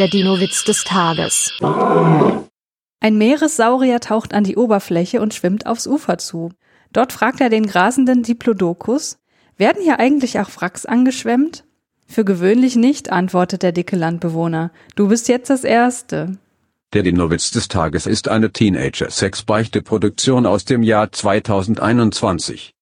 Der Dino-Witz des Tages. Ein Meeressaurier taucht an die Oberfläche und schwimmt aufs Ufer zu. Dort fragt er den grasenden Diplodocus, werden hier eigentlich auch Wracks angeschwemmt? Für gewöhnlich nicht, antwortet der dicke Landbewohner. Du bist jetzt das Erste. Der Dino-Witz des Tages ist eine Teenager-Sex-Beichte-Produktion aus dem Jahr 2021.